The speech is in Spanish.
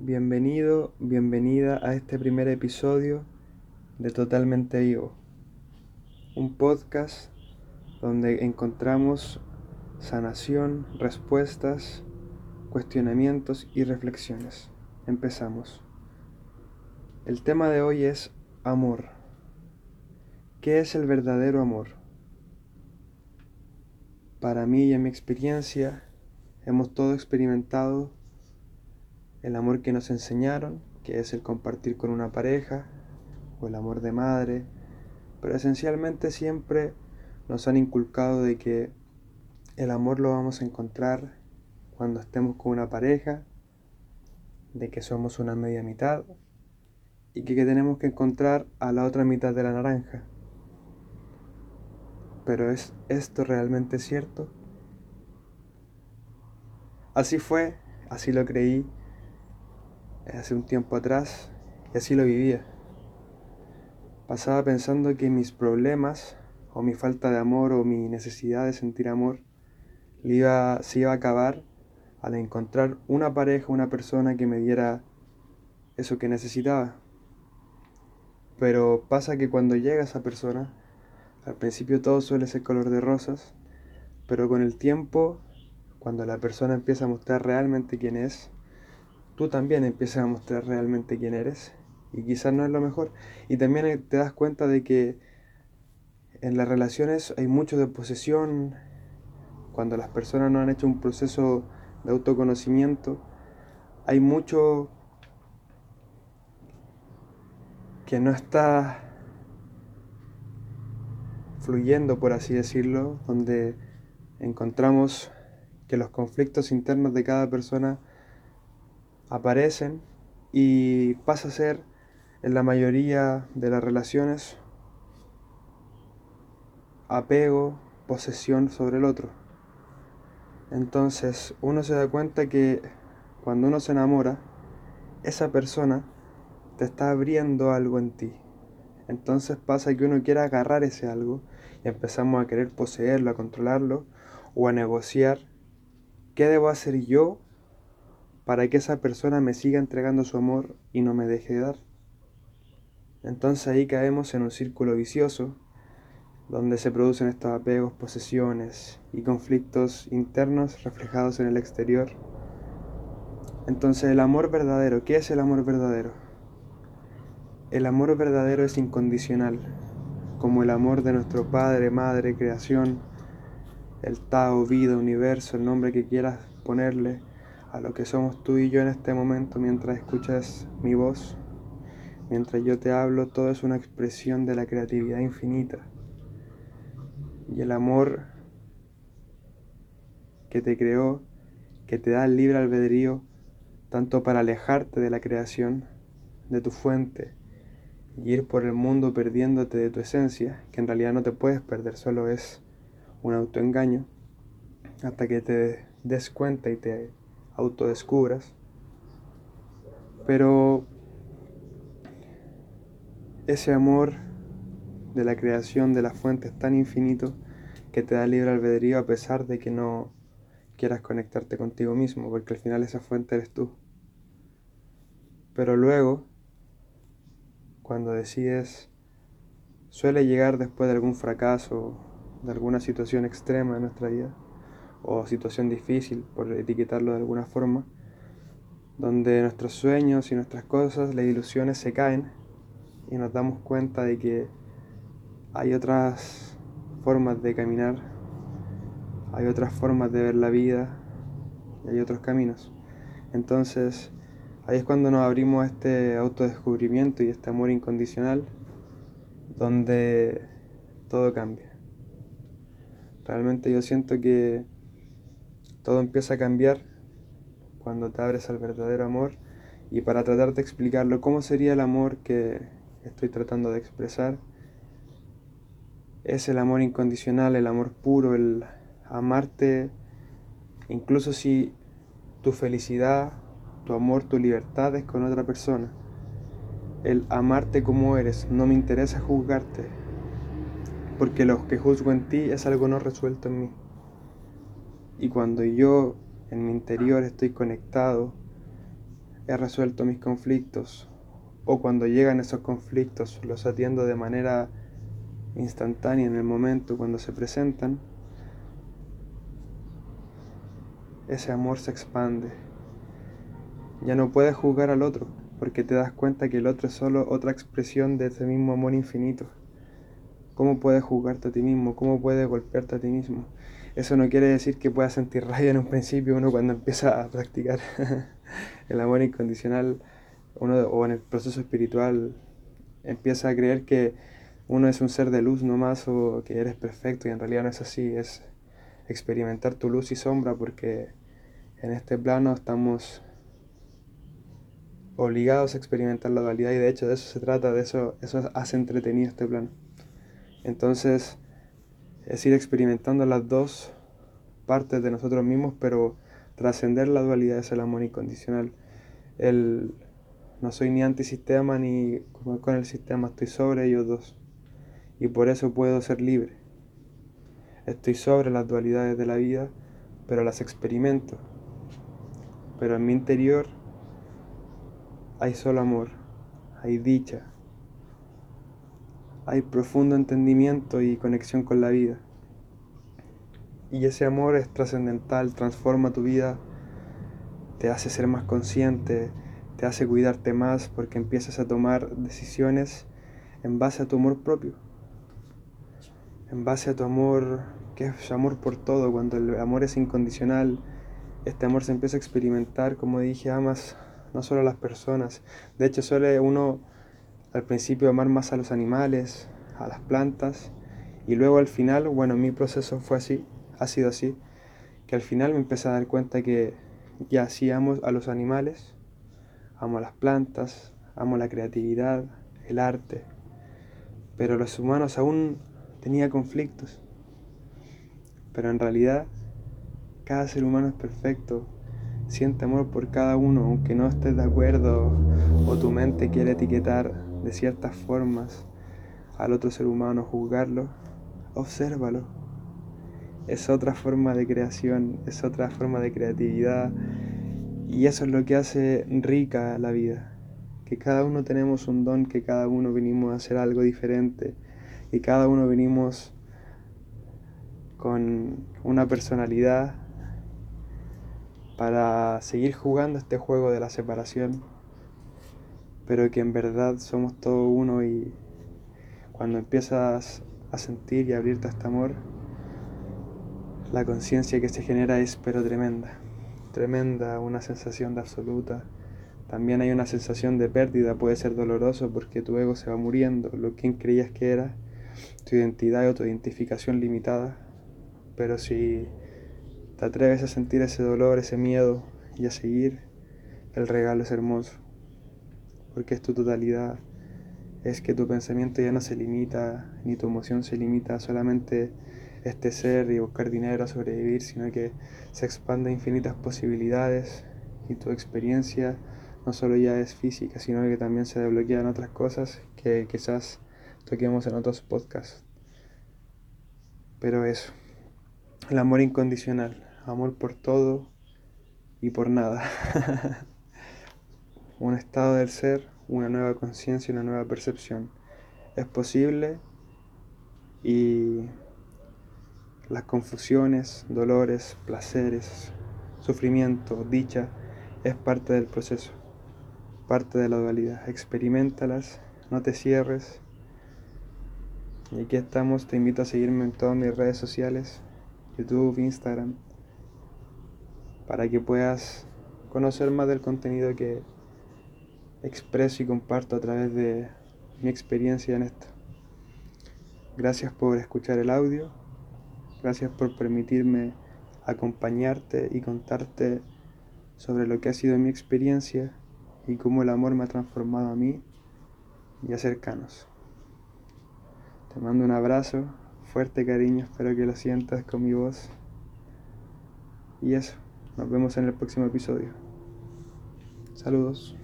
Bienvenido, bienvenida a este primer episodio de Totalmente Vivo, un podcast donde encontramos sanación, respuestas, cuestionamientos y reflexiones. Empezamos. El tema de hoy es amor. ¿Qué es el verdadero amor? Para mí y en mi experiencia, hemos todo experimentado el amor que nos enseñaron, que es el compartir con una pareja, o el amor de madre, pero esencialmente siempre nos han inculcado de que el amor lo vamos a encontrar cuando estemos con una pareja, de que somos una media mitad y que, tenemos que encontrar a la otra mitad de la naranja. Pero ¿es esto realmente cierto? Así fue, así lo creí hace un tiempo atrás y así lo vivía. Pasaba pensando que mis problemas o mi falta de amor o mi necesidad de sentir amor iba, se iba a acabar al encontrar una pareja, una persona que me diera eso que necesitaba. Pero pasa que cuando llega esa persona, al principio todo suele ser color de rosas, pero con el tiempo, cuando la persona empieza a mostrar realmente quién es, tú también empiezas a mostrar realmente quién eres y quizás no es lo mejor. Y también te das cuenta de que en las relaciones hay mucho de posesión, cuando las personas no han hecho un proceso de autoconocimiento, hay mucho que no está fluyendo, por así decirlo, donde encontramos que los conflictos internos de cada persona aparecen y pasa a ser en la mayoría de las relaciones apego, posesión sobre el otro. Entonces uno se da cuenta que cuando uno se enamora, esa persona te está abriendo algo en ti. Entonces pasa que uno quiere agarrar ese algo y empezamos a querer poseerlo, a controlarlo o a negociar qué debo hacer yo para que esa persona me siga entregando su amor y no me deje de dar. Entonces ahí caemos en un círculo vicioso donde se producen estos apegos, posesiones y conflictos internos reflejados en el exterior. Entonces el amor verdadero, ¿qué es el amor verdadero? El amor verdadero es incondicional, como el amor de nuestro Padre, Madre, creación, el Tao, vida, universo, el nombre que quieras ponerle, a lo que somos tú y yo en este momento mientras escuchas mi voz. Mientras yo te hablo, todo es una expresión de la creatividad infinita. Y el amor que te creó, que te da el libre albedrío, tanto para alejarte de la creación, de tu fuente, y ir por el mundo perdiéndote de tu esencia, que en realidad no te puedes perder, solo es un autoengaño, hasta que te des cuenta y te autodescubras. Pero ese amor de la creación de la fuente es tan infinito que te da libre albedrío a pesar de que no quieras conectarte contigo mismo, porque al final esa fuente eres tú. Pero luego, cuando decides, suele llegar después de algún fracaso, de alguna situación extrema en nuestra vida, o situación difícil, por etiquetarlo de alguna forma, donde nuestros sueños y nuestras cosas, las ilusiones se caen y nos damos cuenta de que hay otras formas de caminar, hay otras formas de ver la vida y hay otros caminos. Entonces, ahí es cuando nos abrimos a este autodescubrimiento y este amor incondicional, donde todo cambia. Realmente yo siento que todo empieza a cambiar cuando te abres al verdadero amor y para tratar de explicarlo, ¿cómo sería el amor que estoy tratando de expresar? Es el amor incondicional, el amor puro, el amarte, incluso si tu felicidad, tu amor, tu libertad es con otra persona. El amarte como eres, no me interesa juzgarte, porque lo que juzgo en ti es algo no resuelto en mí. Y cuando yo en mi interior estoy conectado, he resuelto mis conflictos o cuando llegan esos conflictos los atiendo de manera instantánea en el momento cuando se presentan, ese amor se expande. Ya no puedes juzgar al otro, porque te das cuenta que el otro es solo otra expresión de ese mismo amor infinito. ¿Cómo puedes juzgarte a ti mismo? ¿Cómo puedes golpearte a ti mismo? Eso no quiere decir que puedas sentir rabia en un principio uno cuando empieza a practicar el amor incondicional uno, o en el proceso espiritual empieza a creer que uno es un ser de luz nomás o que eres perfecto y en realidad no es así, es experimentar tu luz y sombra porque en este plano estamos obligados a experimentar la dualidad y de hecho de eso se trata, de eso, eso hace entretenido este plano. Entonces es ir experimentando las dos partes de nosotros mismos, pero trascender la dualidad es el amor incondicional. El, no soy ni antisistema ni con el sistema, estoy sobre ellos dos. Y por eso puedo ser libre. Estoy sobre las dualidades de la vida, pero las experimento. Pero en mi interior hay solo amor, hay dicha, hay profundo entendimiento y conexión con la vida. Y ese amor es trascendental, transforma tu vida, te hace ser más consciente, te hace cuidarte más porque empiezas a tomar decisiones en base a tu amor propio, en base a tu amor, que es amor por todo, cuando el amor es incondicional, este amor se empieza a experimentar, como dije, amas no solo a las personas, de hecho suele uno al principio amar más a los animales, a las plantas, y luego al final, bueno, mi proceso fue así, ha sido así, que al final me empecé a dar cuenta que ya así amo a los animales, amo a las plantas, amo la creatividad, el arte, pero los humanos aún tenía conflictos. Pero en realidad, cada ser humano es perfecto, siente amor por cada uno, aunque no estés de acuerdo o tu mente quiere etiquetar de ciertas formas al otro ser humano, juzgarlo, obsérvalo. Es otra forma de creación, es otra forma de creatividad y eso es lo que hace rica la vida. Que cada uno tenemos un don, que cada uno venimos a hacer algo diferente y cada uno venimos con una personalidad para seguir jugando este juego de la separación pero que en verdad somos todo uno y cuando empiezas a sentir y abrirte a este amor, la conciencia que se genera es pero tremenda, tremenda, una sensación de absoluta. También hay una sensación de pérdida, puede ser doloroso porque tu ego se va muriendo, lo que creías que era, tu identidad o tu identificación limitada, pero si te atreves a sentir ese dolor, ese miedo y a seguir, el regalo es hermoso porque es tu totalidad, es que tu pensamiento ya no se limita, ni tu emoción se limita a solamente este ser y buscar dinero, sobrevivir, sino que se expande infinitas posibilidades y tu experiencia no solo ya es física, sino que también se desbloquean otras cosas que quizás toquemos en otros podcasts. Pero eso, el amor incondicional, amor por todo y por nada. un estado del ser, una nueva conciencia, una nueva percepción. Es posible y las confusiones, dolores, placeres, sufrimiento, dicha, es parte del proceso, parte de la dualidad. Experimentalas, no te cierres. Y aquí estamos, te invito a seguirme en todas mis redes sociales, YouTube, Instagram, para que puedas conocer más del contenido que expreso y comparto a través de mi experiencia en esto. Gracias por escuchar el audio, gracias por permitirme acompañarte y contarte sobre lo que ha sido mi experiencia y cómo el amor me ha transformado a mí y a cercanos. Te mando un abrazo, fuerte cariño, espero que lo sientas con mi voz. Y eso, nos vemos en el próximo episodio. Saludos.